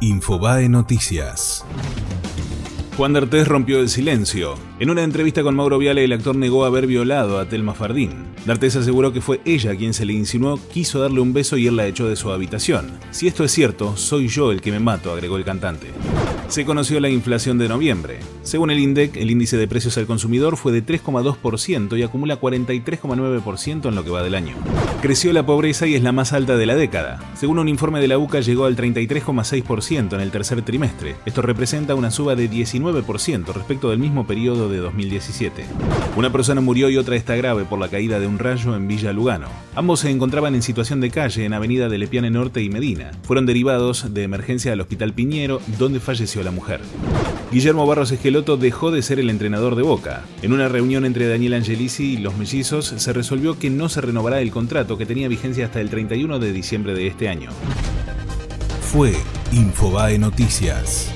Infobae Noticias. Juan D'Artés rompió el silencio. En una entrevista con Mauro Viale, el actor negó haber violado a Telma Fardín. D'Artés aseguró que fue ella quien se le insinuó, quiso darle un beso y él la echó de su habitación. Si esto es cierto, soy yo el que me mato, agregó el cantante se conoció la inflación de noviembre. Según el INDEC, el índice de precios al consumidor fue de 3,2% y acumula 43,9% en lo que va del año. Creció la pobreza y es la más alta de la década. Según un informe de la UCA, llegó al 33,6% en el tercer trimestre. Esto representa una suba de 19% respecto del mismo periodo de 2017. Una persona murió y otra está grave por la caída de un rayo en Villa Lugano. Ambos se encontraban en situación de calle en Avenida de Lepiane Norte y Medina. Fueron derivados de emergencia al Hospital Piñero, donde falleció la mujer. Guillermo Barros Esqueloto dejó de ser el entrenador de Boca. En una reunión entre Daniel Angelici y los mellizos se resolvió que no se renovará el contrato que tenía vigencia hasta el 31 de diciembre de este año. Fue Infobae Noticias.